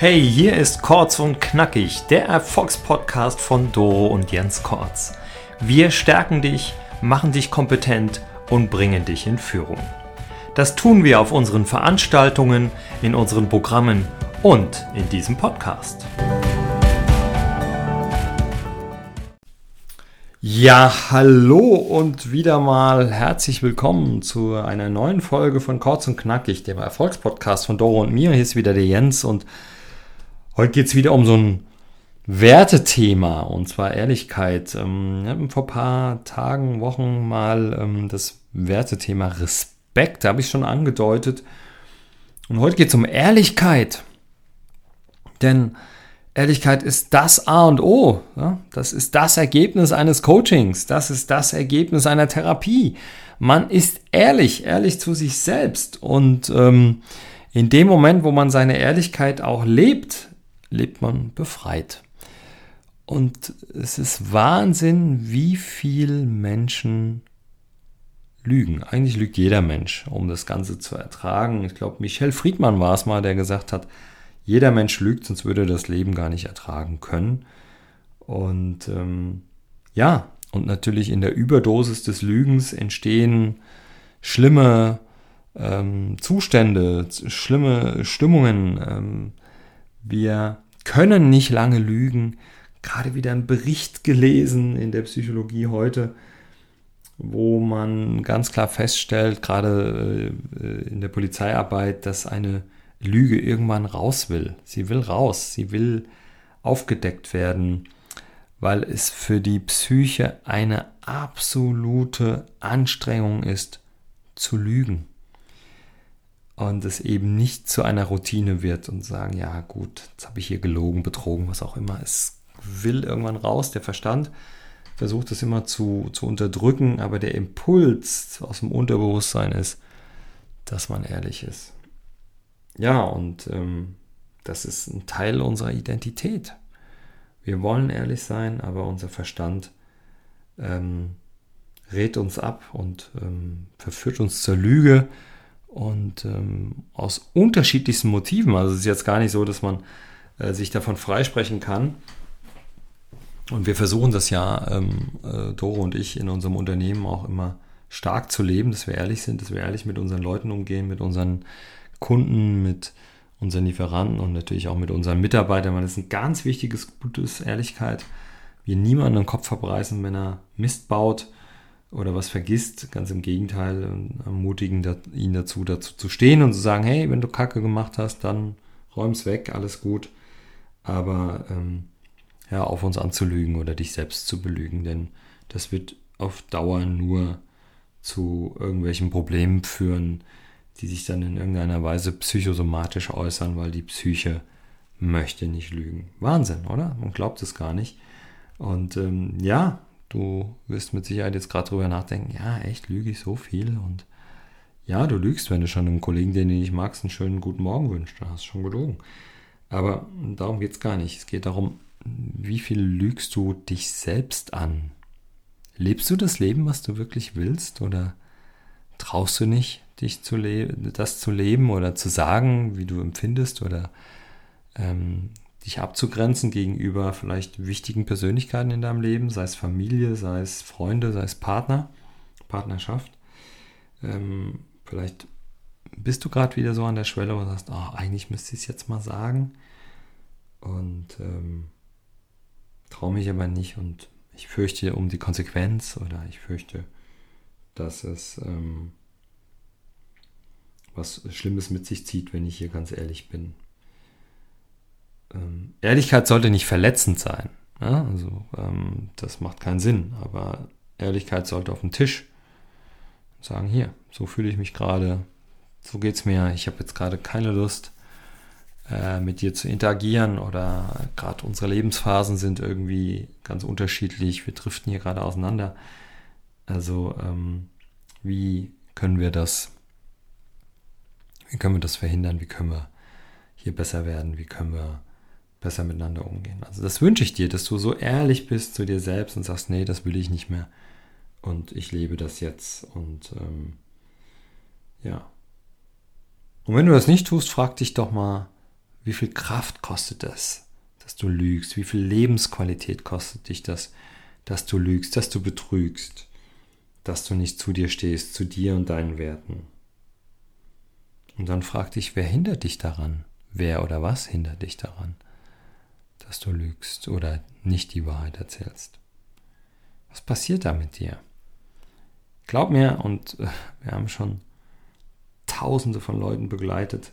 Hey, hier ist Kurz und Knackig, der Erfolgspodcast von Doro und Jens Kortz. Wir stärken dich, machen dich kompetent und bringen dich in Führung. Das tun wir auf unseren Veranstaltungen, in unseren Programmen und in diesem Podcast. Ja, hallo und wieder mal herzlich willkommen zu einer neuen Folge von Kurz und Knackig, dem Erfolgspodcast von Doro und mir. Hier ist wieder der Jens und Heute geht es wieder um so ein Wertethema und zwar Ehrlichkeit. Ähm, wir hatten vor ein paar Tagen, Wochen mal ähm, das Wertethema Respekt, da habe ich schon angedeutet. Und heute geht es um Ehrlichkeit. Denn Ehrlichkeit ist das A und O. Das ist das Ergebnis eines Coachings. Das ist das Ergebnis einer Therapie. Man ist ehrlich, ehrlich zu sich selbst. Und ähm, in dem Moment, wo man seine Ehrlichkeit auch lebt, lebt man befreit. Und es ist Wahnsinn, wie viel Menschen lügen. Eigentlich lügt jeder Mensch, um das Ganze zu ertragen. Ich glaube, Michel Friedmann war es mal, der gesagt hat, jeder Mensch lügt, sonst würde er das Leben gar nicht ertragen können. Und ähm, ja, und natürlich in der Überdosis des Lügens entstehen schlimme ähm, Zustände, schlimme Stimmungen. Ähm, wir können nicht lange lügen. Gerade wieder einen Bericht gelesen in der Psychologie heute, wo man ganz klar feststellt, gerade äh, in der Polizeiarbeit, dass eine Lüge irgendwann raus will. Sie will raus, sie will aufgedeckt werden, weil es für die Psyche eine absolute Anstrengung ist, zu lügen und es eben nicht zu einer Routine wird und sagen, ja gut, jetzt habe ich hier gelogen, betrogen, was auch immer. Es will irgendwann raus, der Verstand versucht es immer zu, zu unterdrücken, aber der Impuls aus dem Unterbewusstsein ist, dass man ehrlich ist. Ja, und ähm, das ist ein Teil unserer Identität. Wir wollen ehrlich sein, aber unser Verstand ähm, rät uns ab und ähm, verführt uns zur Lüge und ähm, aus unterschiedlichsten Motiven. Also es ist jetzt gar nicht so, dass man äh, sich davon freisprechen kann. Und wir versuchen das ja, ähm, äh, Doro und ich, in unserem Unternehmen auch immer stark zu leben, dass wir ehrlich sind, dass wir ehrlich mit unseren Leuten umgehen, mit unseren Kunden, mit unseren Lieferanten und natürlich auch mit unseren Mitarbeitern, weil das ist ein ganz wichtiges, gutes Ehrlichkeit. Wir niemanden den Kopf verbreißen, wenn er Mist baut oder was vergisst. Ganz im Gegenteil, ermutigen ihn dazu, dazu zu stehen und zu sagen, hey, wenn du Kacke gemacht hast, dann räum's weg, alles gut. Aber ähm, ja, auf uns anzulügen oder dich selbst zu belügen, denn das wird auf Dauer nur zu irgendwelchen Problemen führen, die sich dann in irgendeiner Weise psychosomatisch äußern, weil die Psyche möchte nicht lügen. Wahnsinn, oder? Man glaubt es gar nicht. Und ähm, ja, Du wirst mit Sicherheit jetzt gerade drüber nachdenken, ja, echt, lüge ich so viel? Und ja, du lügst, wenn du schon einem Kollegen, den du nicht magst, einen schönen guten Morgen wünschst. Da hast du schon gelogen. Aber darum geht es gar nicht. Es geht darum, wie viel lügst du dich selbst an? Lebst du das Leben, was du wirklich willst? Oder traust du nicht, dich zu das zu leben oder zu sagen, wie du empfindest? Oder ähm, dich abzugrenzen gegenüber vielleicht wichtigen Persönlichkeiten in deinem Leben, sei es Familie, sei es Freunde, sei es Partner, Partnerschaft. Ähm, vielleicht bist du gerade wieder so an der Schwelle und sagst, oh, eigentlich müsste ich es jetzt mal sagen. Und ähm, traue mich aber nicht und ich fürchte um die Konsequenz oder ich fürchte, dass es ähm, was Schlimmes mit sich zieht, wenn ich hier ganz ehrlich bin ähm, Ehrlichkeit sollte nicht verletzend sein. Ja? Also ähm, das macht keinen Sinn. Aber Ehrlichkeit sollte auf den Tisch sagen, hier, so fühle ich mich gerade, so geht es mir, ich habe jetzt gerade keine Lust, äh, mit dir zu interagieren oder gerade unsere Lebensphasen sind irgendwie ganz unterschiedlich, wir driften hier gerade auseinander. Also ähm, wie können wir das, wie können wir das verhindern, wie können wir hier besser werden, wie können wir besser miteinander umgehen. Also das wünsche ich dir, dass du so ehrlich bist zu dir selbst und sagst, nee, das will ich nicht mehr und ich lebe das jetzt und ähm, ja. Und wenn du das nicht tust, frag dich doch mal, Wie viel Kraft kostet das, dass du lügst? Wie viel Lebensqualität kostet dich das, dass du lügst, dass du betrügst, dass du nicht zu dir stehst, zu dir und deinen Werten? Und dann frag dich, wer hindert dich daran? Wer oder was hindert dich daran, dass du lügst oder nicht die Wahrheit erzählst? Was passiert da mit dir? Glaub mir, und äh, wir haben schon tausende von Leuten begleitet.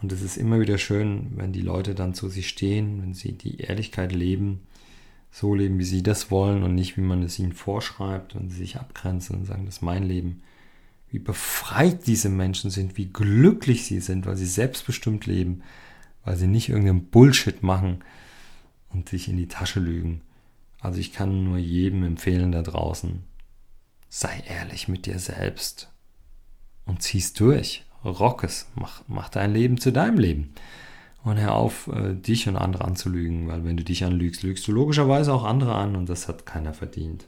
Und es ist immer wieder schön, wenn die Leute dann zu sich stehen, wenn sie die Ehrlichkeit leben, so leben, wie sie das wollen und nicht, wie man es ihnen vorschreibt und sie sich abgrenzen und sagen, das ist mein Leben. Wie befreit diese Menschen sind, wie glücklich sie sind, weil sie selbstbestimmt leben, weil sie nicht irgendeinen Bullshit machen und sich in die Tasche lügen. Also ich kann nur jedem empfehlen da draußen, sei ehrlich mit dir selbst und zieh's durch. Rock es, mach, mach dein Leben zu deinem Leben. Und hör auf, äh, dich und andere anzulügen, weil wenn du dich anlügst, lügst du logischerweise auch andere an und das hat keiner verdient.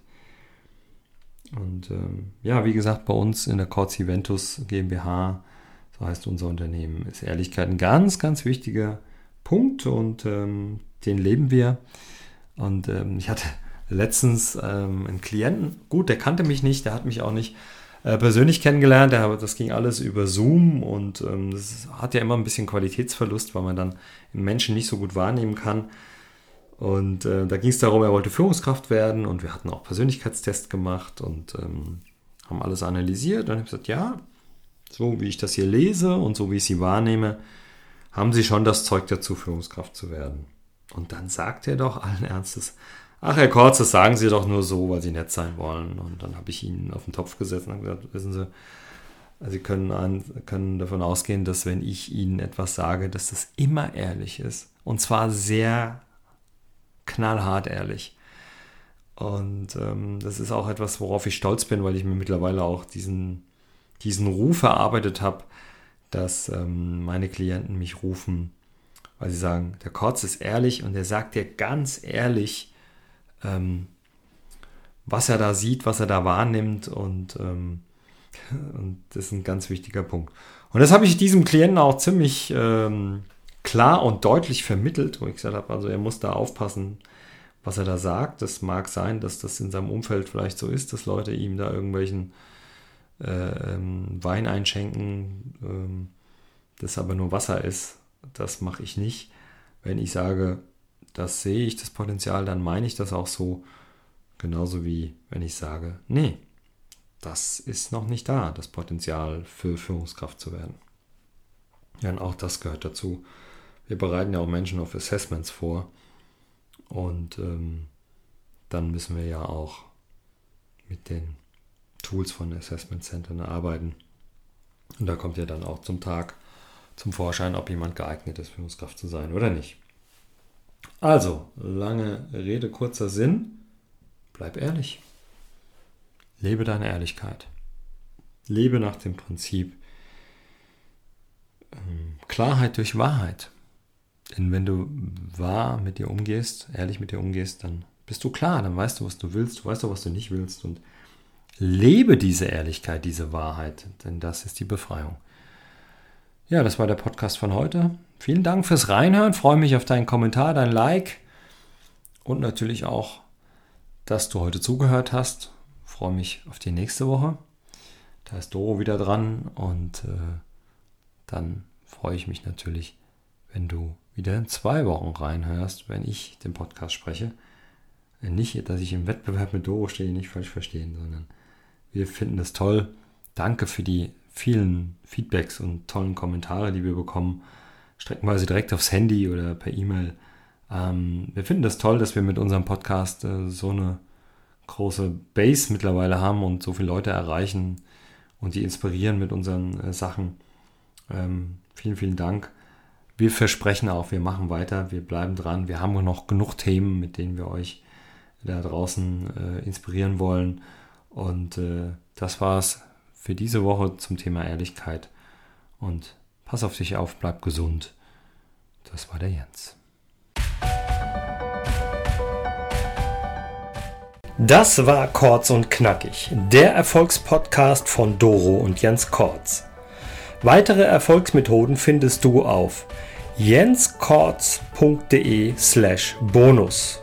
Und ähm, ja, wie gesagt, bei uns in der Corts Eventus GmbH, so heißt unser Unternehmen, ist Ehrlichkeit ein ganz, ganz wichtiger Punkt und ähm, den leben wir. Und ähm, ich hatte letztens ähm, einen Klienten, gut, der kannte mich nicht, der hat mich auch nicht äh, persönlich kennengelernt, der, das ging alles über Zoom und ähm, das hat ja immer ein bisschen Qualitätsverlust, weil man dann Menschen nicht so gut wahrnehmen kann. Und äh, da ging es darum, er wollte Führungskraft werden und wir hatten auch Persönlichkeitstest gemacht und ähm, haben alles analysiert. Und ich habe gesagt, ja, so wie ich das hier lese und so wie ich sie wahrnehme, haben sie schon das Zeug dazu, Führungskraft zu werden. Und dann sagt er doch allen Ernstes, ach Herr Kortz, das sagen Sie doch nur so, weil Sie nett sein wollen. Und dann habe ich ihn auf den Topf gesetzt und gesagt, wissen Sie, Sie können, an, können davon ausgehen, dass wenn ich Ihnen etwas sage, dass das immer ehrlich ist. Und zwar sehr knallhart ehrlich. Und ähm, das ist auch etwas, worauf ich stolz bin, weil ich mir mittlerweile auch diesen, diesen Ruf erarbeitet habe, dass ähm, meine Klienten mich rufen, weil sie sagen, der Kotz ist ehrlich und er sagt dir ganz ehrlich, ähm, was er da sieht, was er da wahrnimmt und, ähm, und das ist ein ganz wichtiger Punkt. Und das habe ich diesem Klienten auch ziemlich ähm, klar und deutlich vermittelt, wo ich gesagt habe, also er muss da aufpassen, was er da sagt. Das mag sein, dass das in seinem Umfeld vielleicht so ist, dass Leute ihm da irgendwelchen äh, ähm, Wein einschenken, ähm, das aber nur Wasser ist das mache ich nicht. Wenn ich sage, das sehe ich, das Potenzial, dann meine ich das auch so. Genauso wie wenn ich sage, nee, das ist noch nicht da, das Potenzial für Führungskraft zu werden. Ja, und auch das gehört dazu. Wir bereiten ja auch Menschen auf Assessments vor. Und ähm, dann müssen wir ja auch mit den Tools von Assessment Centern arbeiten. Und da kommt ja dann auch zum Tag, zum Vorschein, ob jemand geeignet ist, Führungskraft zu sein oder nicht. Also, lange Rede, kurzer Sinn. Bleib ehrlich. Lebe deine Ehrlichkeit. Lebe nach dem Prinzip ähm, Klarheit durch Wahrheit. Denn wenn du wahr mit dir umgehst, ehrlich mit dir umgehst, dann bist du klar, dann weißt du, was du willst, du weißt auch, was du nicht willst und lebe diese Ehrlichkeit, diese Wahrheit, denn das ist die Befreiung. Ja, das war der Podcast von heute. Vielen Dank fürs Reinhören. Freue mich auf deinen Kommentar, dein Like und natürlich auch, dass du heute zugehört hast. Freue mich auf die nächste Woche. Da ist Doro wieder dran und äh, dann freue ich mich natürlich, wenn du wieder in zwei Wochen reinhörst, wenn ich den Podcast spreche. Nicht, dass ich im Wettbewerb mit Doro stehe, nicht falsch verstehen, sondern wir finden es toll. Danke für die vielen Feedbacks und tollen Kommentare, die wir bekommen, streckenweise direkt aufs Handy oder per E-Mail. Ähm, wir finden das toll, dass wir mit unserem Podcast äh, so eine große Base mittlerweile haben und so viele Leute erreichen und die inspirieren mit unseren äh, Sachen. Ähm, vielen, vielen Dank. Wir versprechen auch, wir machen weiter, wir bleiben dran. Wir haben noch genug Themen, mit denen wir euch da draußen äh, inspirieren wollen. Und äh, das war's für diese Woche zum Thema Ehrlichkeit. Und pass auf dich auf, bleib gesund. Das war der Jens. Das war Kortz und Knackig, der Erfolgspodcast von Doro und Jens Kortz. Weitere Erfolgsmethoden findest du auf jenskortz.de slash bonus.